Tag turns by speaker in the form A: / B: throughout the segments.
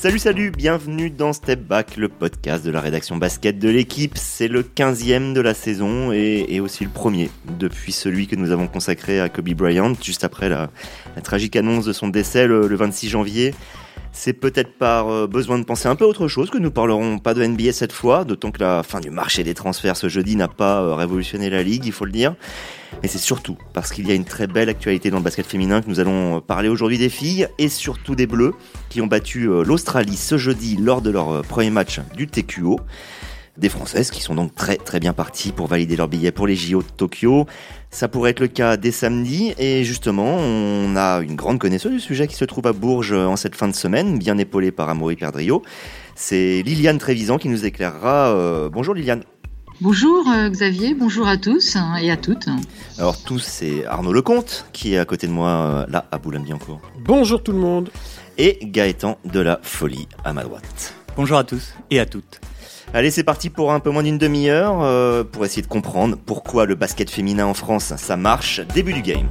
A: Salut, salut, bienvenue dans Step Back, le podcast de la rédaction basket de l'équipe. C'est le 15e de la saison et, aussi le premier depuis celui que nous avons consacré à Kobe Bryant, juste après la, tragique annonce de son décès le 26 janvier. C'est peut-être par euh, besoin de penser un peu autre chose que nous parlerons pas de NBA cette fois, d'autant que la fin du marché des transferts ce jeudi n'a pas euh, révolutionné la ligue, il faut le dire. Mais c'est surtout parce qu'il y a une très belle actualité dans le basket féminin que nous allons euh, parler aujourd'hui des filles et surtout des Bleus qui ont battu l'Australie ce jeudi lors de leur premier match du TQO des Françaises qui sont donc très très bien parties pour valider leur billet pour les JO de Tokyo. Ça pourrait être le cas dès samedi et justement on a une grande connaisseuse du sujet qui se trouve à Bourges en cette fin de semaine, bien épaulée par Amaury Perdrio. C'est Liliane Trévisan qui nous éclairera. Euh, bonjour Liliane.
B: Bonjour euh, Xavier, bonjour à tous et à toutes.
A: Alors tous, c'est Arnaud Lecomte qui est à côté de moi euh, là à Boulogne-Billancourt.
C: Bonjour tout le monde.
A: Et Gaëtan de la Folie à ma droite.
D: Bonjour à tous et à toutes.
A: Allez, c'est parti pour un peu moins d'une demi-heure euh, pour essayer de comprendre pourquoi le basket féminin en France, ça marche. Début du game.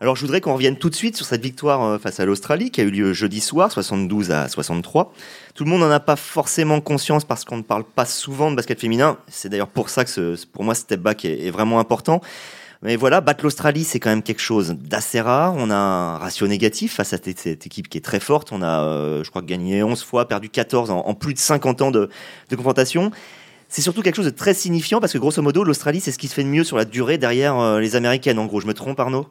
A: Alors je voudrais qu'on revienne tout de suite sur cette victoire euh, face à l'Australie qui a eu lieu jeudi soir, 72 à 63. Tout le monde n'en a pas forcément conscience parce qu'on ne parle pas souvent de basket féminin. C'est d'ailleurs pour ça que pour moi ce step back est vraiment important. Mais voilà, battre l'Australie, c'est quand même quelque chose d'assez rare. On a un ratio négatif face à cette équipe qui est très forte. On a, euh, je crois, gagné 11 fois, perdu 14 en, plus de 50 ans de, confrontation. C'est surtout quelque chose de très signifiant parce que grosso modo, l'Australie, c'est ce qui se fait de mieux sur la durée derrière euh, les Américaines. En gros, je me trompe, Arnaud?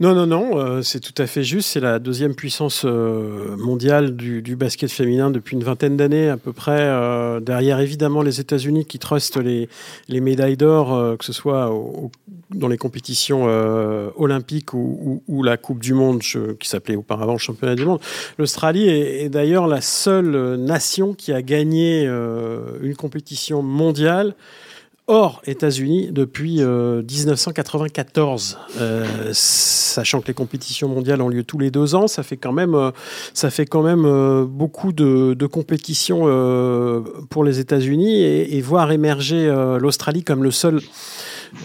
C: Non, non, non, euh, c'est tout à fait juste. C'est la deuxième puissance euh, mondiale du, basket féminin depuis une vingtaine d'années à peu près. Euh, derrière, évidemment, les États-Unis qui trustent les, les médailles d'or, que ce soit dans les compétitions olympiques ou, la Coupe du Monde, qui s'appelait auparavant Championnat du Monde. L'Australie est, est d'ailleurs la seule nation qui a gagné une compétition mondiale hors États-Unis depuis 1994, euh, euh, sachant que les compétitions mondiales ont lieu tous les deux ans, ça fait quand même, euh, ça fait quand même beaucoup de, compétitions pour les États-Unis et, et, voir émerger l'Australie comme le seul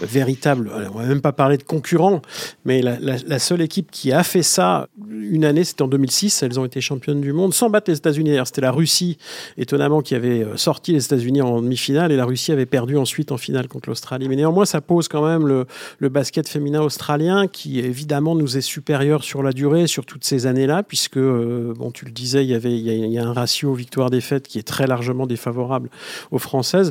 C: véritable, on va même pas parler de concurrents, mais la, seule équipe qui a fait ça une année, c'était en 2006, elles ont été championnes du monde sans battre les États-Unis. C'était la Russie, étonnamment, qui avait euh, sorti les États-Unis en demi-finale et la Russie avait perdu ensuite en finale contre l'Australie. Mais néanmoins, ça pose quand même le, basket féminin australien qui évidemment nous est supérieur sur la durée, sur toutes ces années-là, puisque, euh, bon, tu le disais, il y avait il y a un ratio victoire-défaite qui est très largement défavorable aux Françaises.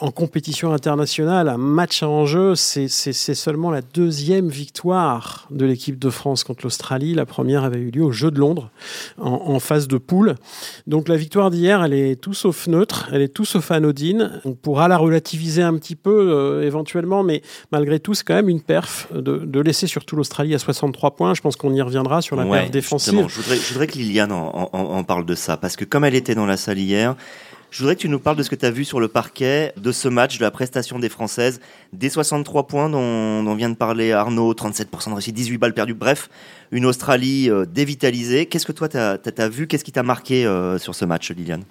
C: En compétition internationale, un match à enjeu c'est seulement la deuxième victoire de l'équipe de France contre l'Australie. La première avait eu lieu au Jeu de Londres, en, phase de poule. Donc la victoire d'hier, elle est tout sauf neutre, elle est tout sauf anodine. On pourra la relativiser un petit peu euh, éventuellement, mais malgré tout, c'est quand même une perf de, laisser surtout l'Australie à 63 points. Je pense qu'on y reviendra sur la perf défensive.
A: Je voudrais, je voudrais, que Liliane en parle de ça, parce que comme elle était dans la salle hier, je voudrais que tu nous parles de ce que tu as vu sur le parquet de ce match, de la prestation des Françaises, des 63 points dont, vient de parler Arnaud, 37% de réussite, 18 balles perdues, bref, une Australie euh, dévitalisée. Qu'est-ce que toi tu as, vu? Qu'est-ce qui t'a marqué euh, sur ce match, Liliane?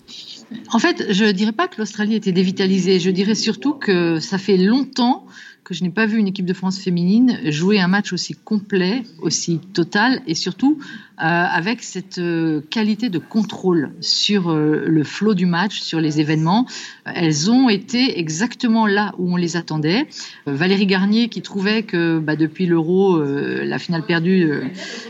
B: En fait, je ne dirais pas que l'Australie était dévitalisée, je dirais surtout que ça fait longtemps que je n'ai pas vu une équipe de France féminine jouer un match aussi complet, aussi total et surtout euh, avec cette euh, qualité de contrôle sur euh, le flot du match, sur les événements. Elles ont été exactement là où on les attendait. Valérie Garnier qui trouvait que bah, depuis l'Euro, la finale perdue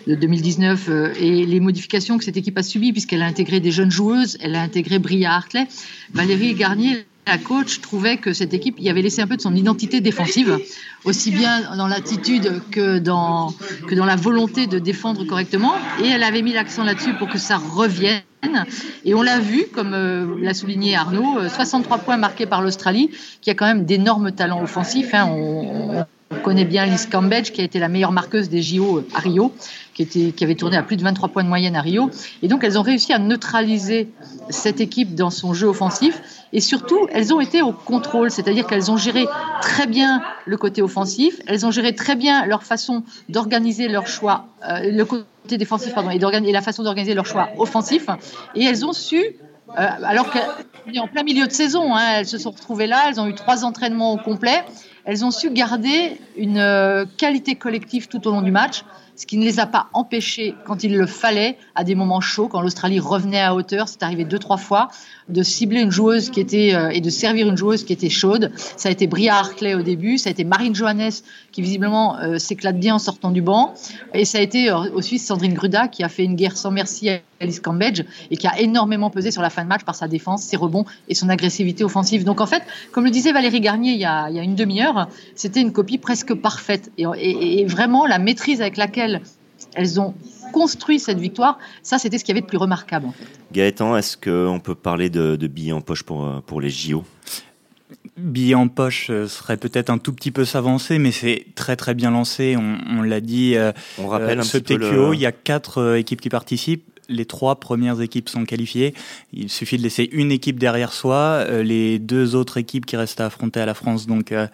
B: de 2019 et les modifications que cette équipe a subies puisqu'elle a intégré des jeunes joueuses, elle a intégré Bria Hartley. Valérie Garnier la coach trouvait que cette équipe y avait laissé un peu de son identité défensive, aussi bien dans l'attitude que dans, que dans la volonté de défendre correctement. Et elle avait mis l'accent là-dessus pour que ça revienne. Et on l'a vu, comme euh, l'a souligné Arnaud, 63 euh, points marqués par l'Australie, qui a quand même d'énormes talents offensifs. Hein. Connaît bien Liz Cambridge, qui a été la meilleure marqueuse des JO à Rio, qui, avait tourné à plus de 23 points de moyenne à Rio. Et donc, elles ont réussi à neutraliser cette équipe dans son jeu offensif. Et surtout, elles ont été au contrôle, c'est-à-dire qu'elles ont géré très bien le côté offensif, elles ont géré très bien leur façon d'organiser leur choix, euh, le côté défensif, pardon, et, et la façon d'organiser leur choix offensif, et elles ont su euh, alors qu'elles en plein milieu de saison, hein, elles se sont retrouvées là, elles ont eu trois entraînements au complet, elles ont su garder une euh, qualité collective tout au long du match ce qui ne les a pas empêchés, quand il le fallait, à des moments chauds, quand l'Australie revenait à hauteur, c'est arrivé deux, trois fois, de cibler une joueuse qui était, euh, et de servir une joueuse qui était chaude. Ça a été Bria Harclay au début, ça a été Marine Johannes, qui visiblement euh, s'éclate bien en sortant du banc, et ça a été euh, aussi Sandrine Gruda, qui a fait une guerre sans merci à Alice Cambridge, et qui a énormément pesé sur la fin de match par sa défense, ses rebonds et son agressivité offensive. Donc en fait, comme le disait Valérie Garnier il y a, une demi-heure, c'était une copie presque parfaite. Et vraiment, la maîtrise avec laquelle elles ont construit cette victoire, ça c'était ce qu'il y avait de plus remarquable. En fait.
A: Gaëtan, est-ce qu'on peut parler de, billets en poche pour, euh, pour les JO
D: Billets en poche euh, serait peut-être un tout petit peu s'avancer, mais c'est très très bien lancé. On, l'a dit. Euh,
A: on rappelle un
D: ce
A: petit
D: TQO, il y a quatre équipes qui participent les trois premières équipes sont qualifiées. Il suffit de laisser une équipe derrière soi, euh, les deux autres équipes qui restent à affronter à la France, donc euh,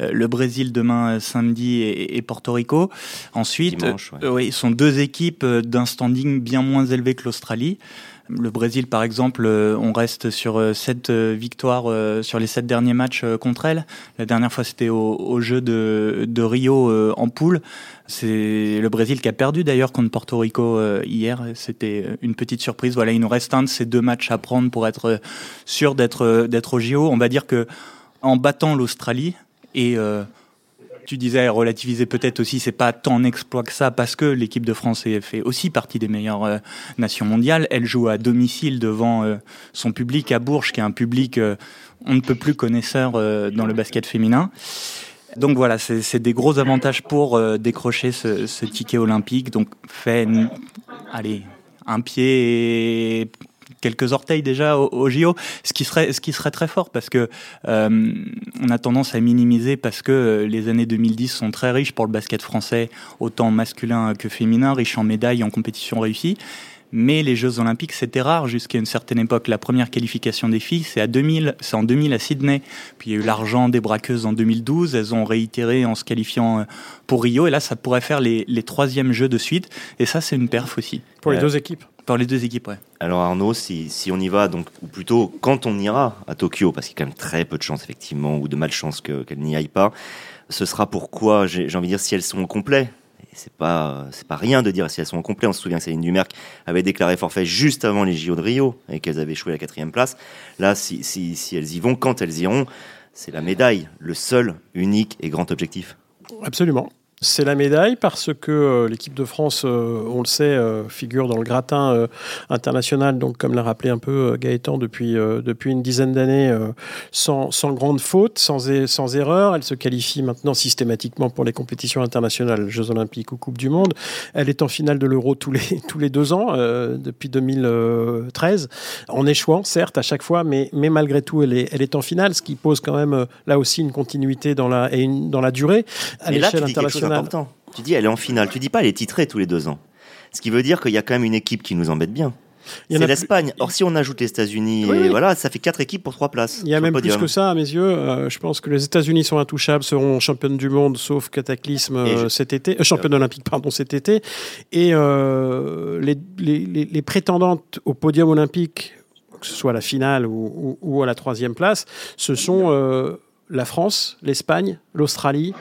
D: euh, le Brésil demain samedi et, Porto Rico. Ensuite, oui, sont deux équipes d'un standing bien moins élevé que l'Australie. Le Brésil, par exemple, on reste sur sept victoires sur les sept derniers matchs contre elle. La dernière fois, c'était au, jeu de, Rio en poule. C'est le Brésil qui a perdu d'ailleurs contre Porto Rico euh, hier. C'était une petite surprise. Voilà, il nous reste un de ces deux matchs à prendre pour être sûr d'être d'être au JO. On va dire que en battant l'Australie et euh, tu disais relativiser peut-être aussi, c'est pas tant un exploit que ça parce que l'équipe de France fait aussi partie des meilleures euh, nations mondiales. Elle joue à domicile devant son public à Bourges, qui est un public on ne peut plus connaisseur dans le basket féminin. Donc voilà, c'est des gros avantages pour euh, décrocher ce, ticket olympique. Donc fait, allez, un pied et quelques orteils déjà au, JO, ce qui serait ce qui serait très fort parce que euh, on a tendance à minimiser parce que euh, les années 2010 sont très riches pour le basket français, autant masculin que féminin, riche en médailles, en compétitions réussies. Mais les Jeux Olympiques, c'était rare jusqu'à une certaine époque. La première qualification des filles, c'est à 2000, c'est en 2000 à Sydney. Puis il y a eu l'argent des braqueuses en 2012. Elles ont réitéré en se qualifiant euh, pour Rio. Et là, ça pourrait faire les, les troisièmes Jeux de suite. Et ça, c'est une perf aussi.
C: Pour les euh, deux équipes.
D: Les deux équipes, ouais.
A: Alors Arnaud, si, si on y va, donc, ou plutôt quand on ira à Tokyo, parce qu'il y a quand même très peu de chance effectivement, ou de malchance qu'elles n'y aillent pas, ce sera pourquoi, j'ai envie de dire, si elles sont au complet, c'est pas c'est pas rien de dire si elles sont complètes. On se souvient que Céline Dumerc avait déclaré forfait juste avant les JO de Rio et qu'elles avaient échoué à la quatrième place. Là, si, si, si elles y vont, quand elles iront, c'est la médaille, le seul, unique et grand objectif.
C: Absolument. C'est la médaille parce que euh, l'équipe de France, euh, on le sait, euh, figure dans le gratin international, donc comme l'a rappelé un peu Gaëtan depuis, depuis une dizaine d'années, sans, sans, grande faute, sans, sans erreur. Elle se qualifie maintenant systématiquement pour les compétitions internationales, Jeux Olympiques ou Coupe du Monde. Elle est en finale de l'Euro tous les, tous les deux ans, depuis 2013, en échouant, certes, à chaque fois, mais, mais malgré tout, elle est, elle est en finale, ce qui pose quand même là aussi une continuité dans la, et une, dans la durée à l'échelle internationale
A: important. Tu dis elle est en finale. Tu dis pas elle est titrée tous les deux ans. Ce qui veut dire qu'il y a quand même une équipe qui nous embête bien. C'est l'Espagne. Or, si on ajoute les États-Unis, voilà, ça fait quatre équipes pour trois places.
C: Il y a même plus que ça, à mes yeux. Euh, je pense que les États-Unis sont intouchables, seront championnes du monde, sauf cataclysme euh, cet été, euh, championne olympique, pardon, cet été. Et les, les, prétendantes au podium olympique, que ce soit à la finale ou, ou à la troisième place, ce sont la France, l'Espagne, l'Australie.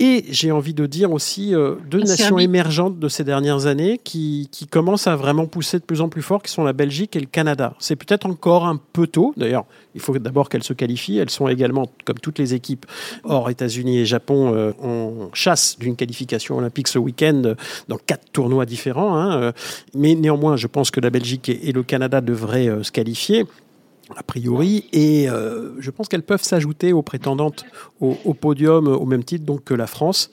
C: Et j'ai envie de dire aussi euh, deux nations émergentes de ces dernières années qui, qui, commencent à vraiment pousser de plus en plus fort, qui sont la Belgique et le Canada. C'est peut-être encore un peu tôt. D'ailleurs, il faut d'abord qu'elles se qualifient. Elles sont également, comme toutes les équipes, hors États-Unis et Japon, euh, en chasse d'une qualification olympique ce week-end dans quatre tournois différents. Hein. Mais néanmoins, je pense que la Belgique et, le Canada devraient euh, se qualifier a priori, et euh, je pense qu'elles peuvent s'ajouter aux prétendantes au, podium au même titre donc que la France,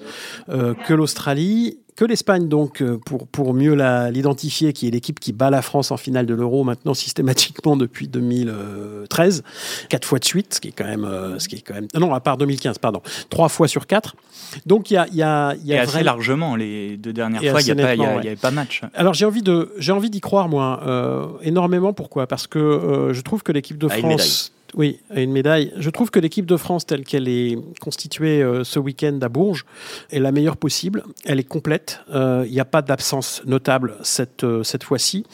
C: euh, que l'Australie que l'Espagne, donc, euh, pour, pour mieux l'identifier, qui est l'équipe qui bat la France en finale de l'Euro maintenant systématiquement depuis 2013, quatre fois de suite, ce qui est quand même. Euh, ce qui est quand même non, à part 2015, pardon. Trois fois sur quatre. Donc, il y a. Y a, y a
D: Et assez largement, les deux dernières fois, il n'y avait pas match.
C: Alors, j'ai envie d'y croire, moi, euh, énormément. Pourquoi? Parce que je trouve que l'équipe de France. Oui, une médaille. Je trouve que l'équipe de France telle qu'elle est constituée euh, ce week-end à Bourges est la meilleure possible. Elle est complète. Euh, il n'y a pas d'absence notable cette, euh, cette fois-ci.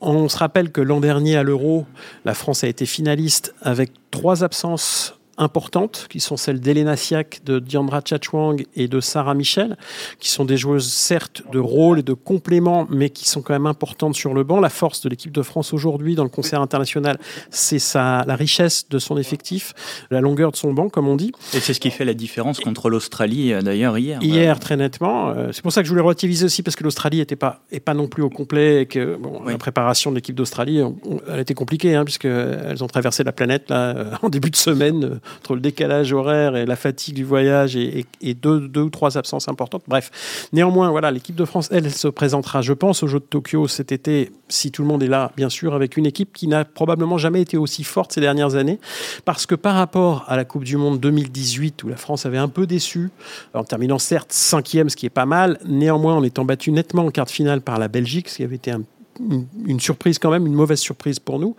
C: On se rappelle que l'an dernier à l'Euro, la France a été finaliste avec trois absences importantes, qui sont celles d'Elena Siak, de Diandra Chachwang et de Sarah Michel, qui sont des joueuses certes de rôle et de complément, mais qui sont quand même importantes sur le banc. La force de l'équipe de France aujourd'hui dans le concert international, c'est la richesse de son effectif, la longueur de son banc, comme on dit.
D: Et c'est ce qui fait la différence contre l'Australie, euh, d'ailleurs, hier.
C: Hier, très nettement. Euh, c'est pour ça que je voulais relativiser aussi, parce que l'Australie n'était pas, et pas non plus au complet, et que bon, la préparation de l'équipe d'Australie, elle était compliquée, hein, puisqu'elles ont traversé la planète là, euh, en début de semaine, entre le décalage horaire et la fatigue du voyage et, deux, ou trois absences importantes. Bref, néanmoins, voilà, l'équipe de France, elle, se présentera, je pense, au Jeux de Tokyo cet été, si tout le monde est là, bien sûr, avec une équipe qui n'a probablement jamais été aussi forte ces dernières années, parce que par rapport à la Coupe du Monde 2018, où la France avait un peu déçu, en terminant certes cinquième, ce qui est pas mal, néanmoins en étant battu nettement en quart de finale par la Belgique, ce qui avait été un une, surprise quand même, une mauvaise surprise pour nous,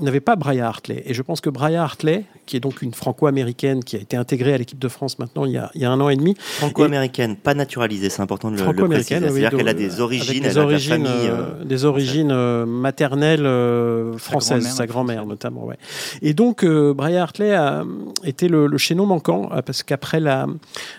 C: n'avait pas Brian Hartley. Et je pense que Brian Hartley, qui est donc une franco-américaine qui a été intégrée à l'équipe de France maintenant il y a, il y a un an et demi.
A: Franco-américaine, pas naturalisée, c'est important de le, le préciser. C'est-à-dire qu'elle a des origines,
C: des origines, famille, euh, des origines euh, maternelles euh, françaises, sa grand-mère notamment. Ouais. Et donc Brian Hartley a été le, le chaînon manquant parce qu'après la,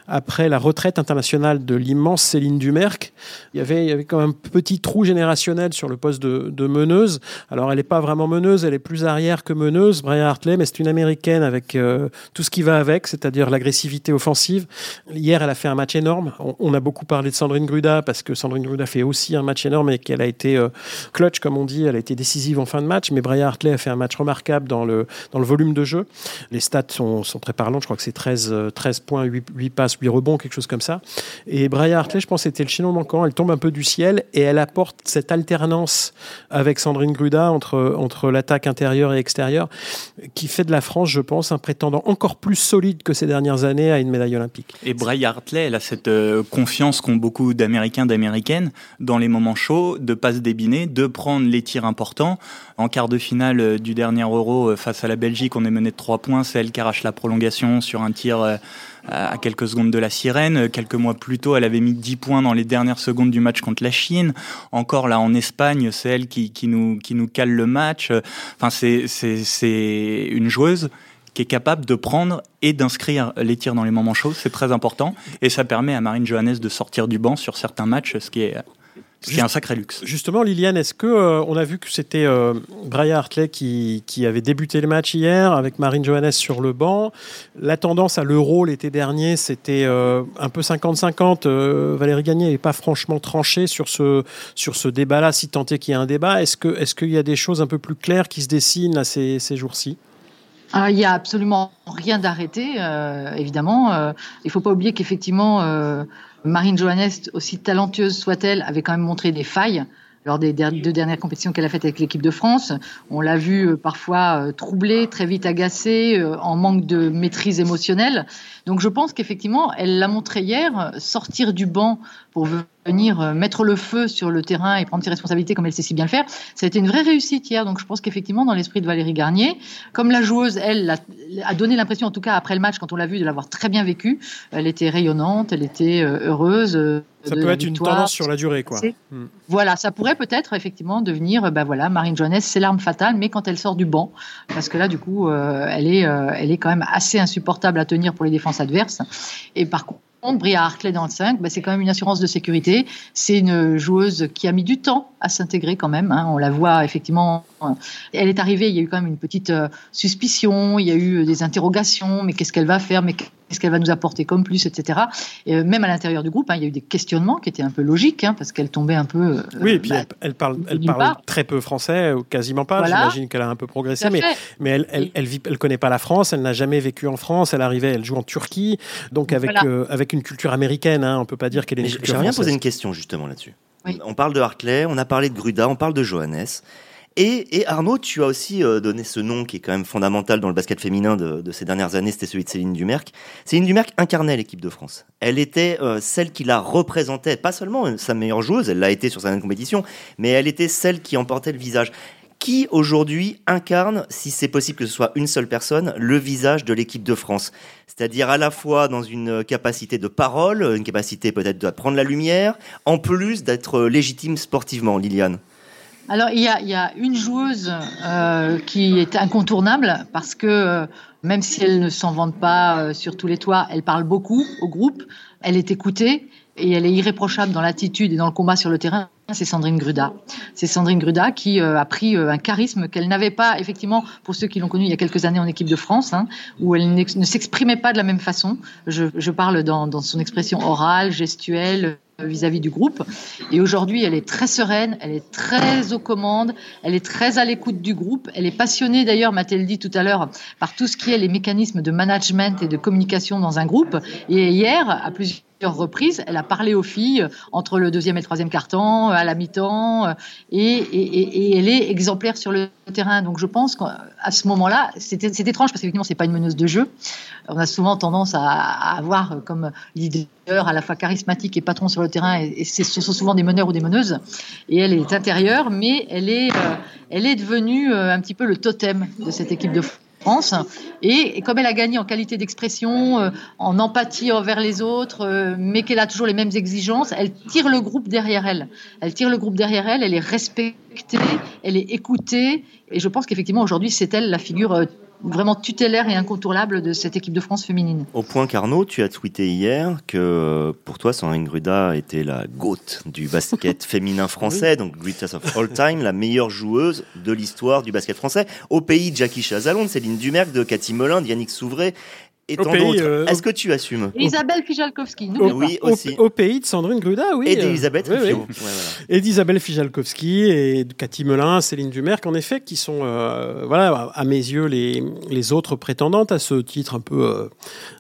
C: après la retraite internationale de l'immense Céline Dumerc, il y avait, il y avait quand même un petit trou générationnel sur le poste de, meneuse. Alors, elle n'est pas vraiment meneuse, elle est plus arrière que meneuse, Brian Hartley, mais c'est une américaine avec euh, tout ce qui va avec, c'est-à-dire l'agressivité offensive. Hier, elle a fait un match énorme. On, a beaucoup parlé de Sandrine Gruda parce que Sandrine Gruda fait aussi un match énorme et qu'elle a été euh, clutch, comme on dit, elle a été décisive en fin de match. Mais Brian Hartley a fait un match remarquable dans le, dans le volume de jeu. Les stats sont, sont très parlantes. Je crois que c'est 13, 13 euh, points, 8, passes, 8 rebonds, quelque chose comme ça. Et Brian Hartley, je pense, c'était le chaînon manquant. Elle tombe un peu du ciel et elle apporte cette alternance alternance avec Sandrine Gruda entre, entre l'attaque intérieure et extérieure, qui fait de la France, je pense, un prétendant encore plus solide que ces dernières années à une médaille olympique.
D: Et Bray Hartley, elle a cette euh, confiance qu'ont beaucoup d'Américains, d'Américaines dans les moments chauds, de pas se débiner, de prendre les tirs importants. En quart de finale euh, du dernier Euro euh, face à la Belgique, on est mené de 3 points, c'est elle qui arrache la prolongation sur un tir à quelques secondes de la sirène. Quelques mois plus tôt, elle avait mis 10 points dans les dernières secondes du match contre la Chine. Encore là en Espagne, c'est elle qui, nous, nous cale le match. Enfin, c'est une joueuse qui est capable de prendre et d'inscrire les tirs dans les moments chauds, c'est très important. Et ça permet à Marine Johannes de sortir du banc sur certains matchs, ce qui est c'est un sacré luxe.
C: Justement, Liliane, est-ce que euh, on a vu que c'était euh, Brian Hartley qui, qui, avait débuté le match hier avec Marine Johannes sur le banc La tendance à l'Euro l'été dernier, c'était euh, un peu 50-50. Valérie Gagné n'est pas franchement tranché sur ce, sur ce débat-là, si tant est qu'il y a un débat. Est-ce qu'il est y a des choses un peu plus claires qui se dessinent ces, ces jours-ci?
B: Il n'y a absolument rien d'arrêté, évidemment. il ne faut pas oublier qu'effectivement, Marine Johannes, aussi talentueuse soit-elle, avait quand même montré des failles lors des deux dernières compétitions qu'elle a faites avec l'équipe de France. On l'a vu euh, parfois euh, troublée, très vite agacée, euh, en manque de maîtrise émotionnelle. Donc je pense qu'effectivement, elle l'a montré hier, sortir du banc pour venir euh, mettre le feu sur le terrain et prendre ses responsabilités comme elle sait si bien le faire, ça a été une vraie réussite hier. Donc je pense qu'effectivement, dans l'esprit de Valérie Garnier, comme la joueuse, elle, a, donné l'impression, en tout cas après le match, quand on l'a vu, de l'avoir très bien vécu, elle était rayonnante, elle était euh, heureuse. Euh,
C: ça peut être une tendance sur la durée, quoi.
B: Hmm. Voilà, ça pourrait peut-être effectivement devenir, ben voilà, Marine Johannes, c'est l'arme fatale, mais quand elle sort du banc, parce que là, du coup, elle est, elle est quand même assez insupportable à tenir pour les défenses adverses. Et par contre Bria Hartley dans le 5, bah, c'est quand même une assurance de sécurité. C'est une joueuse qui a mis du temps à s'intégrer quand même. Hein. On la voit effectivement. Elle est arrivée, il y a eu quand même une petite euh, suspicion, il y a eu des interrogations, mais qu'est-ce qu'elle va faire mais qu'est-ce qu'elle va nous apporter comme plus, etc. Et euh, même à l'intérieur du groupe, hein, il y a eu des questionnements qui étaient un peu logiques, hein, parce qu'elle tombait un peu. Euh,
C: oui, et puis bah, elle, parle, elle parle très peu français, ou quasiment pas. J'imagine qu'elle a un peu progressé, mais, mais elle, elle, elle, vit, elle connaît pas la France, elle n'a jamais vécu en France, elle arrivait, elle joue en Turquie, donc avec, euh, avec une culture américaine, hein, on peut pas dire qu'elle est une culture
A: J'aimerais bien poser une question justement là-dessus. On parle de Hartley, on a parlé de Gruda, on parle de Johannes. Et, Arnaud, tu as aussi euh, donné ce nom qui est quand même fondamental dans le basket féminin de, ces dernières années, c'était celui de Céline Dumerc. Céline Dumerc incarnait l'équipe de France. Elle était euh, celle qui la représentait, pas seulement sa meilleure joueuse, elle l'a été sur certaines compétitions, mais elle était celle qui emportait le visage. Qui aujourd'hui incarne, si c'est possible que ce soit une seule personne, le visage de l'équipe de France? C'est-à-dire à la fois dans une capacité de parole, une capacité peut-être de prendre la lumière, en plus d'être légitime sportivement, Liliane
B: Alors, il y, a, une joueuse euh, qui est incontournable parce que euh, même si elle ne s'en vante pas euh, sur tous les toits, elle parle beaucoup au groupe, elle est écoutée et elle est irréprochable dans l'attitude et dans le combat sur le terrain. C'est Sandrine Gruda. C'est Sandrine Gruda qui euh, a pris euh, un charisme qu'elle n'avait pas, effectivement, pour ceux qui l'ont connue il y a quelques années en équipe de France, hein, où elle ne s'exprimait pas de la même façon. Je, parle dans, dans son expression orale, gestuelle, vis-à-vis du groupe. Et aujourd'hui, elle est très sereine, elle est très aux commandes, elle est très à l'écoute du groupe. Elle est passionnée d'ailleurs, m'a-t-elle dit tout à l'heure, par tout ce qui est les mécanismes de management et de communication dans un groupe. Et hier, à plusieurs reprises, elle a parlé aux filles entre le deuxième et le troisième quart-temps, à la mi-temps, et, et, elle est exemplaire sur le terrain. Donc je pense qu'à ce moment-là, c'est étrange parce qu'effectivement, c'est pas une meneuse de jeu. On a souvent tendance à, avoir comme leader à la fois charismatique et patron sur le terrain, et, ce sont souvent des meneurs ou des meneuses. Et elle est intérieure, mais elle est, euh, elle est devenue euh, un petit peu le totem de cette équipe de Et, comme elle a gagné en qualité d'expression, euh, en empathie envers les autres, mais qu'elle a toujours les mêmes exigences, elle tire le groupe derrière elle. Elle tire le groupe derrière elle, elle est respectée, elle est écoutée. Et je pense qu'effectivement, aujourd'hui, c'est elle la figure vraiment tutélaire et incontournable de cette équipe de France féminine.
A: Au point qu'Arnaud, tu as tweeté hier que pour toi, Sandrine Gruda était la goutte du basket féminin français, donc greatest of all time, la meilleure joueuse de l'histoire du basket français, au pays de Jackie Chazalon, de Céline Dumerc, de Cathy Molin, d'Yannick Souvray et tant d'autres. Euh, Est-ce que tu assumes
B: Isabelle Fijalkowski,
C: oui, au, aussi. Au, pays de Sandrine Gruda, oui.
A: Et d'Elisabeth
C: euh, oui, oui. Et d'Isabelle Fijalkowski et de Cathy Melin, Céline Dumerc, en effet, qui sont, euh, voilà, à mes yeux, les, les autres prétendantes à ce titre un peu, euh,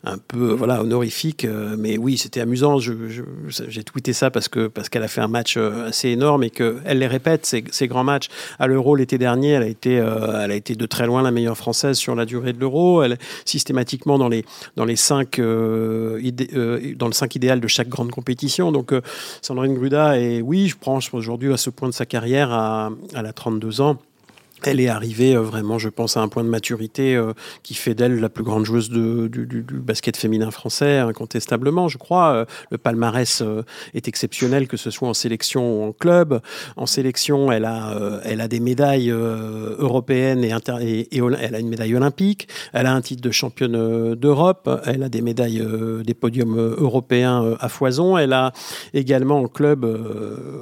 C: un peu voilà, honorifique. Euh, mais oui, c'était amusant. J'ai tweeté ça parce que parce qu'elle a fait un match assez énorme et qu'elle les répète, ces, ces grands matchs. À l'Euro l'été dernier, elle a, été, elle a été de très loin la meilleure française sur la durée de l'Euro. Elle, systématiquement, dans les dans les cinq euh, euh, dans le 5 idéal de chaque grande compétition. Donc euh, Sandrine Gruda est oui, je prends aujourd'hui à ce point de sa carrière à, à la 32 ans elle est arrivée euh, vraiment, je pense, à un point de maturité euh, qui fait d'elle la plus grande joueuse du, basket féminin français, incontestablement, je crois. Euh, le palmarès est exceptionnel, que ce soit en sélection ou en club. En sélection, elle a, elle a des médailles européennes et, et, elle a une médaille olympique. Elle a un titre de championne d'Europe. Elle a des médailles, des podiums européens à foison. Elle a également en club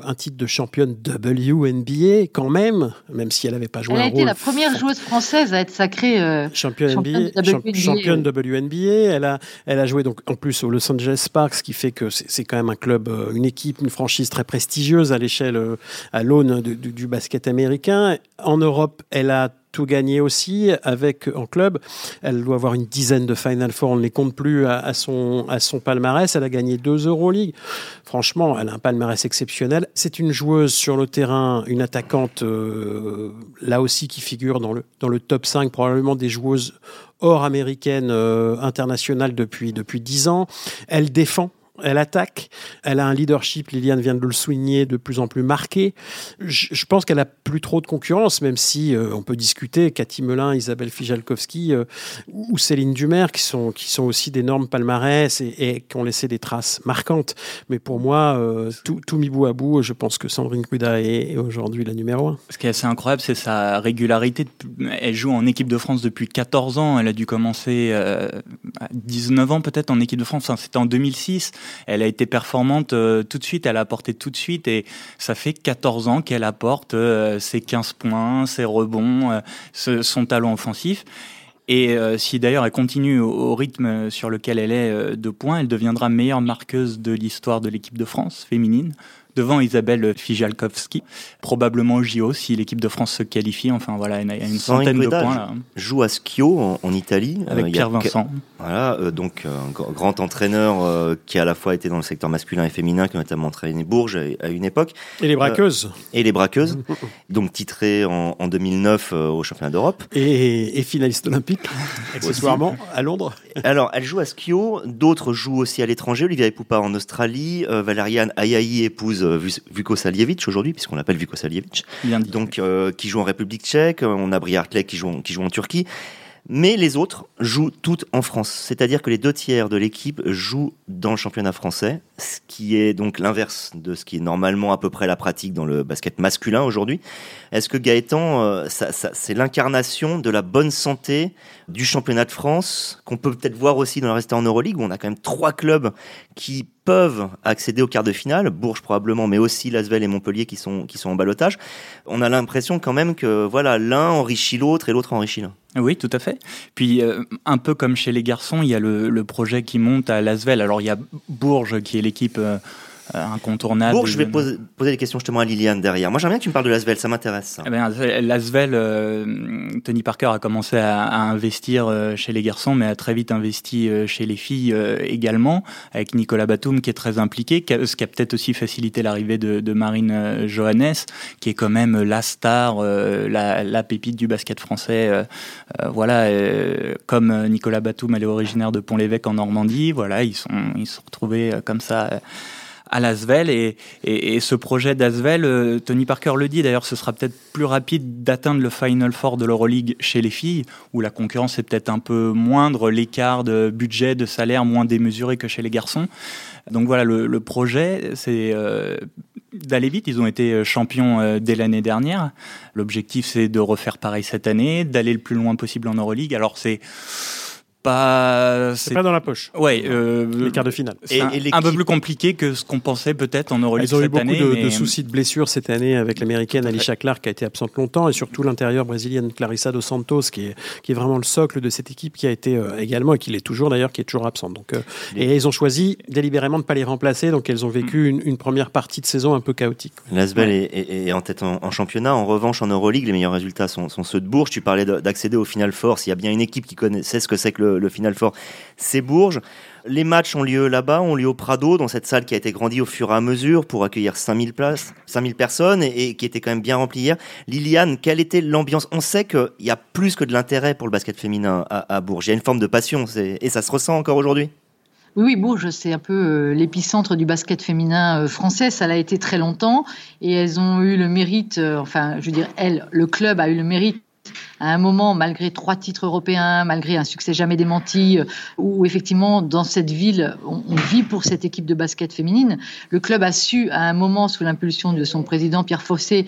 C: un titre de championne WNBA, quand même, même si elle n'avait pas joué
B: elle a été la première joueuse française à être sacrée euh,
C: championne, NBA, WNBA. championne WNBA. Elle a, elle a joué donc en plus au Los Angeles Sparks, ce qui fait que c'est quand même un club, euh, une équipe, une franchise très prestigieuse à l'échelle, euh, à l'aune du, du basket américain. En Europe, elle a tout gagné aussi avec en club. Elle doit avoir une dizaine de Final Four, on ne les compte plus à, son, à son palmarès. Elle a gagné deux Euroleague. Franchement, elle a un palmarès exceptionnel. C'est une joueuse sur le terrain, une attaquante euh, là aussi qui figure dans le, top 5 probablement des joueuses hors américaines euh, internationales depuis depuis 10 ans. Elle défend elle attaque, elle a un leadership, Liliane vient de le souligner, de plus en plus marqué. Je, pense qu'elle a plus trop de concurrence, même si euh, on peut discuter Cathy Melin, Isabelle Fijalkowski euh, ou Céline Dumer, qui sont, qui sont aussi d'énormes palmarès et, qui ont laissé des traces marquantes. Mais pour moi, euh, tout, tout, mis bout à bout, je pense que Sandrine Kuda est, aujourd'hui la numéro un.
D: Ce qui est assez incroyable, c'est sa régularité. Elle joue en équipe de France depuis 14 ans. Elle a dû commencer à 19 ans peut-être en équipe de France. Enfin, C'était en 2006 elle a été performante euh, tout de suite, elle a apporté tout de suite et ça fait 14 ans qu'elle apporte euh, ses 15 points, ses rebonds, euh, son talent offensif. Et si d'ailleurs elle continue au, rythme sur lequel elle est de points, elle deviendra meilleure marqueuse de l'histoire de l'équipe de France féminine devant Isabelle Fijalkowski, probablement au JO si l'équipe de France se qualifie. Enfin voilà, il y a une centaine de points là.
A: Joue à Schio en, Italie
D: avec euh, Pierre Vincent.
A: Voilà, euh, donc euh, un grand entraîneur qui a à la fois été dans le secteur masculin et féminin, qui a notamment entraîné Bourges à, une époque.
C: Et les braqueuses.
A: et les braqueuses. donc titré en, 2009 au championnat d'Europe.
C: Et, finaliste olympique, accessoirement, à Londres.
A: Alors, elle joue à Schio. D'autres jouent aussi à l'étranger. Olivia Poupa en Australie. Valeriane Ayayi épouse euh, Vuko Saljevic aujourd'hui, puisqu'on l'appelle Vuko Saljevic. Donc, euh, qui joue en République tchèque. On a Bri qui joue, qui joue en Turquie. Mais les autres jouent toutes en France. C'est-à-dire que les deux tiers de l'équipe jouent dans le championnat français, ce qui est donc l'inverse de ce qui est normalement à peu près la pratique dans le basket masculin aujourd'hui. Est-ce que Gaëtan, euh, c'est l'incarnation de la bonne santé du championnat de France, qu'on peut peut-être voir aussi dans le reste en Euroleague, où on a quand même trois clubs qui peuvent accéder au quart de finale, Bourges probablement, mais aussi Lasvel et Montpellier qui sont, qui sont en balotage. On a l'impression quand même que voilà, l'un enrichit l'autre et l'autre enrichit l'un.
D: Oui, tout à fait. Puis, euh, un peu comme chez les garçons, il y a le, projet qui monte à Lasvel. Alors, il y a Bourges qui est l'équipe euh, incontournable.
A: Bon, je vais poser, poser des questions justement à Liliane derrière. Moi, j'aimerais bien que tu me parles de Lasvel, ça m'intéresse.
D: Eh ben, Lasvel, euh, Tony Parker a commencé à, à, investir euh, chez les garçons, mais a très vite investi chez les filles également, avec Nicolas Batum qui est très impliqué, ce qui a peut-être aussi facilité l'arrivée de, de, Marine Johannes, qui est quand même la star, la, la, pépite du basket français. voilà, comme Nicolas Batum, elle est originaire de Pont-l'Évêque en Normandie. Voilà, ils sont ils se sont retrouvés comme ça à l'Asvel. Et, et, et, ce projet d'Asvel, euh, Tony Parker le dit d'ailleurs, ce sera peut-être plus rapide d'atteindre le Final Four de l'Euroleague chez les filles, où la concurrence est peut-être un peu moindre, l'écart de budget, de salaire moins démesuré que chez les garçons. Donc voilà, le, le projet, c'est euh, d'aller vite. Ils ont été champions euh, dès l'année dernière. L'objectif, c'est de refaire pareil cette année, d'aller le plus loin possible en Euroleague. Alors c'est
C: pas. C'est pas dans la poche.
D: Ouais, euh,
C: les quarts de finale.
D: C'est un, un, peu plus compliqué que ce qu'on pensait peut-être en Euroleague
C: Ils ont
D: eu
C: beaucoup
D: année,
C: de,
D: mais...
C: de, soucis de blessures cette année avec l'américaine Alicia Clark qui a été absente longtemps et surtout l'intérieur brésilienne Clarissa dos Santos qui est, qui est vraiment le socle de cette équipe qui a été euh, également et qui l'est toujours d'ailleurs qui est toujours absente. Donc, euh, les... Et ils ont choisi délibérément de ne pas les remplacer donc elles ont vécu une, une, première partie de saison un peu chaotique.
A: L'Asbel ouais. est, est, est, en tête en, en, championnat. En revanche, en Euroleague, les meilleurs résultats sont, sont ceux de Bourges. Tu parlais d'accéder au Final Four. S'il y a bien une équipe qui connaissait ce que c'est que le, le Final Four, c'est Bourges. Les matchs ont lieu là-bas, ont lieu au Prado, dans cette salle qui a été grandie au fur et à mesure pour accueillir 5000 places, 5000 personnes et, qui était quand même bien remplie hier. Liliane, quelle était l'ambiance? On sait qu'il y a plus que de l'intérêt pour le basket féminin à, à Bourges. Il y a une forme de passion et ça se ressent encore aujourd'hui?
B: Oui, oui, Bourges, c'est un peu euh, l'épicentre du basket féminin euh, français. Ça l'a été très longtemps. Et elles ont eu le mérite, euh, enfin, je veux dire, elles, le club a eu le mérite à un moment, malgré trois titres européens, malgré un succès jamais démenti, où effectivement, dans cette ville, on, on, vit pour cette équipe de basket féminine, le club a su, à un moment, sous l'impulsion de son président Pierre Fossé,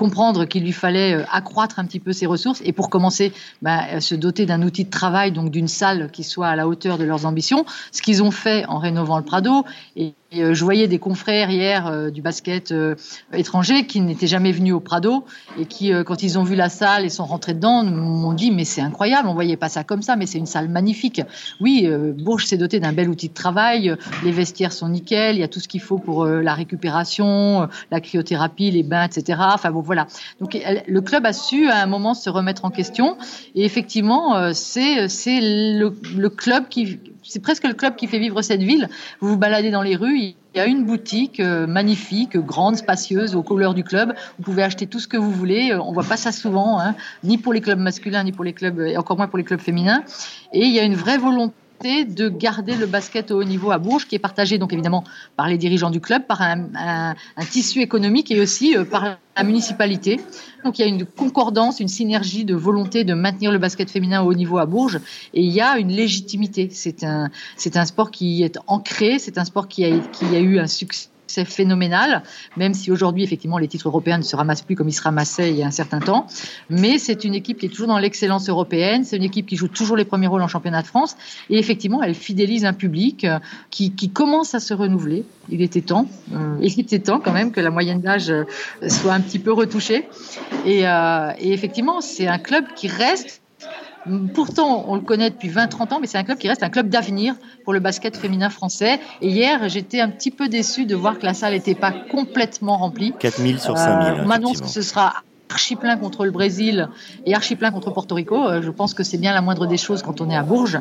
B: comprendre qu'il lui fallait euh, accroître un petit peu ses ressources et pour commencer bah, se doter d'un outil de travail donc d'une salle qui soit à la hauteur de leurs ambitions. Ce qu'ils ont fait en rénovant le Prado et, euh, je voyais des confrères hier euh, du basket euh, étranger qui n'étaient jamais venus au Prado et qui euh, quand ils ont vu la salle et sont rentrés dedans m'ont dit mais c'est incroyable on voyait pas ça comme ça mais c'est une salle magnifique. Oui euh, Bourges s'est doté d'un bel outil de travail les vestiaires sont nickel il y a tout ce qu'il faut pour la récupération la cryothérapie les bains etc enfin bon voilà. Donc le club a su à un moment se remettre en question et effectivement euh, c'est le, club qui c'est presque le club qui fait vivre cette ville. Vous vous baladez dans les rues, il y a une boutique euh, magnifique, grande, spacieuse, aux couleurs du club. Vous pouvez acheter tout ce que vous voulez. On voit pas ça souvent, hein, ni pour les clubs masculins, ni pour les clubs, et encore moins pour les clubs féminins. Et il y a une vraie volonté de garder le basket au haut niveau à Bourges, qui est partagé donc évidemment par les dirigeants du club, par un, un, tissu économique et aussi euh, par la municipalité. Donc il y a une concordance, une synergie de volonté de maintenir le basket féminin au haut niveau à Bourges et il y a une légitimité. C'est un, c'est un sport qui est ancré, c'est un sport qui a, qui a eu un succès c'est phénoménal, même si aujourd'hui, effectivement, les titres européens ne se ramassent plus comme ils se ramassaient il y a un certain temps. Mais c'est une équipe qui est toujours dans l'excellence européenne, c'est une équipe qui joue toujours les premiers rôles en championnat de France, et effectivement, elle fidélise un public euh, qui, commence à se renouveler. Il était temps, euh, il était temps quand même que la moyenne d'âge euh, soit un petit peu retouchée. Et, et effectivement, c'est un club qui reste Pourtant, on le connaît depuis 20-30 ans, mais c'est un club qui reste un club d'avenir pour le basket féminin français. Et hier, j'étais un petit peu déçu de voir que la salle n'était pas complètement remplie.
A: 4000 sur 5000.
B: Euh, on m'annonce que ce sera archi plein contre le Brésil et archi plein contre Porto Rico. Euh, je pense que c'est bien la moindre des choses quand on est à Bourges.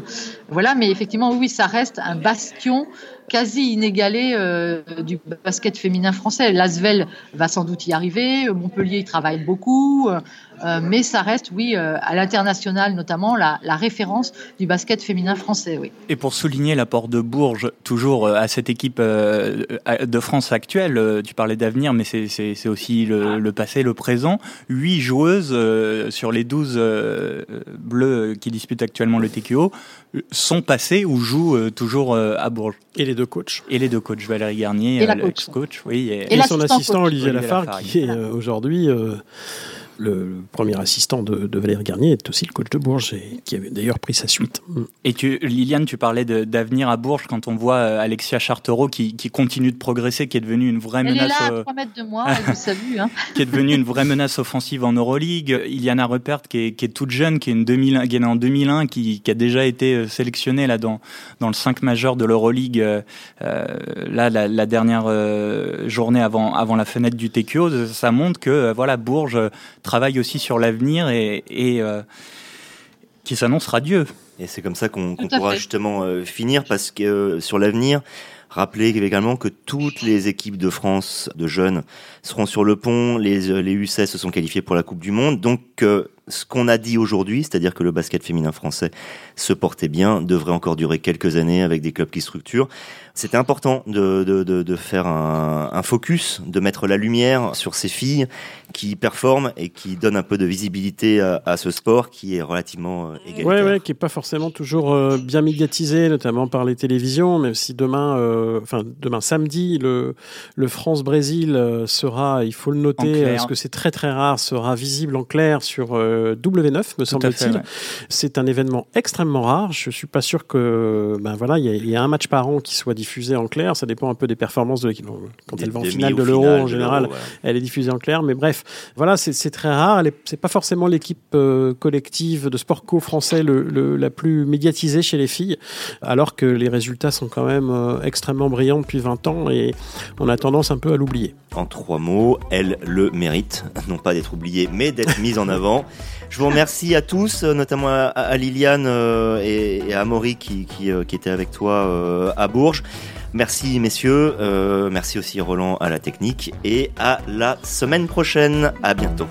B: Voilà, mais effectivement, oui, ça reste un bastion quasi inégalée euh, du basket féminin français. L'Asvel va sans doute y arriver, Montpellier y travaille beaucoup, euh, mais ça reste, oui, euh, à l'international notamment, la, la, référence du basket féminin français. Oui.
D: Et pour souligner l'apport de Bourges, toujours à cette équipe de France actuelle, tu parlais d'avenir, mais c'est aussi le, le, passé, le présent. Huit joueuses sur les 12 bleus qui disputent actuellement le TQO sont passées ou jouent toujours à Bourges.
C: Et les deux coachs.
D: Et les deux coachs, Valérie Garnier, l'ex-coach, oui.
C: Et, et son assistant Olivier Lafargue, qui est aujourd'hui euh, le premier assistant de, de, Valérie Garnier est aussi le coach de Bourges, et qui avait d'ailleurs pris sa suite.
D: Et tu, Liliane, tu parlais d'avenir à Bourges quand on voit euh, Alexia Chartereau qui, qui, continue de progresser, qui est devenue une vraie
B: elle
D: menace.
B: Est là à 3 mètres de moi, elle salue, hein.
D: qui est devenue une vraie menace offensive en Euroleague. Iliana Rupert, qui est, qui est toute jeune, qui est, une 2000, qui est née en 2001, qui, qui, a déjà été euh, sélectionnée là, dans, dans le 5 majeur de l'Euroleague, euh, là, la, la dernière euh, journée avant, avant la fenêtre du TQO. Ça montre que voilà, Bourges travaille aussi sur la l'avenir et, euh, qui s'annonce radieux.
A: Et c'est comme ça qu'on pourra justement euh, finir parce que euh, sur l'avenir, rappeler également que toutes les équipes de France de jeunes seront sur le pont. Les, les U16 se sont qualifiés pour la Coupe du Monde. Donc, ce qu'on a dit aujourd'hui, c'est-à-dire que le basket féminin français se portait bien, devrait encore durer quelques années avec des clubs qui structurent. C'était important de, de, de, de faire un, un, focus, de mettre la lumière sur ces filles qui performent et qui donnent un peu de visibilité à, à ce sport qui est relativement euh, égalitaire.
C: Ouais, ouais, qui est pas forcément toujours euh, bien médiatisé, notamment par les télévisions, même si demain, euh, enfin demain samedi, le, le France-Brésil sera, il faut le noter, parce que c'est très très rare, sera visible en clair sur W9, me semble-t-il. Ouais. C'est un événement extrêmement rare. Je suis pas sûr que, ben voilà, il y, y, a un match par an qui soit diffusée en clair. Ça dépend un peu des performances de l'équipe. Quand elle va en finale de l'Euro, en général, ouais. elle est diffusée en clair. Mais bref, voilà, c'est très rare. C'est pas forcément l'équipe euh, collective de sport co français le, le, la plus médiatisée chez les filles, alors que les résultats sont quand même euh, extrêmement brillants depuis 20 ans et on a tendance un peu à l'oublier.
A: En trois mots, elle le mérite, non pas d'être oubliée, mais d'être mise en avant. Je vous remercie à tous, notamment à, Liliane euh, et, à Maury qui, qui, était avec toi euh, à Bourges. Merci messieurs, euh, merci aussi Roland à la technique et à la semaine prochaine. À bientôt.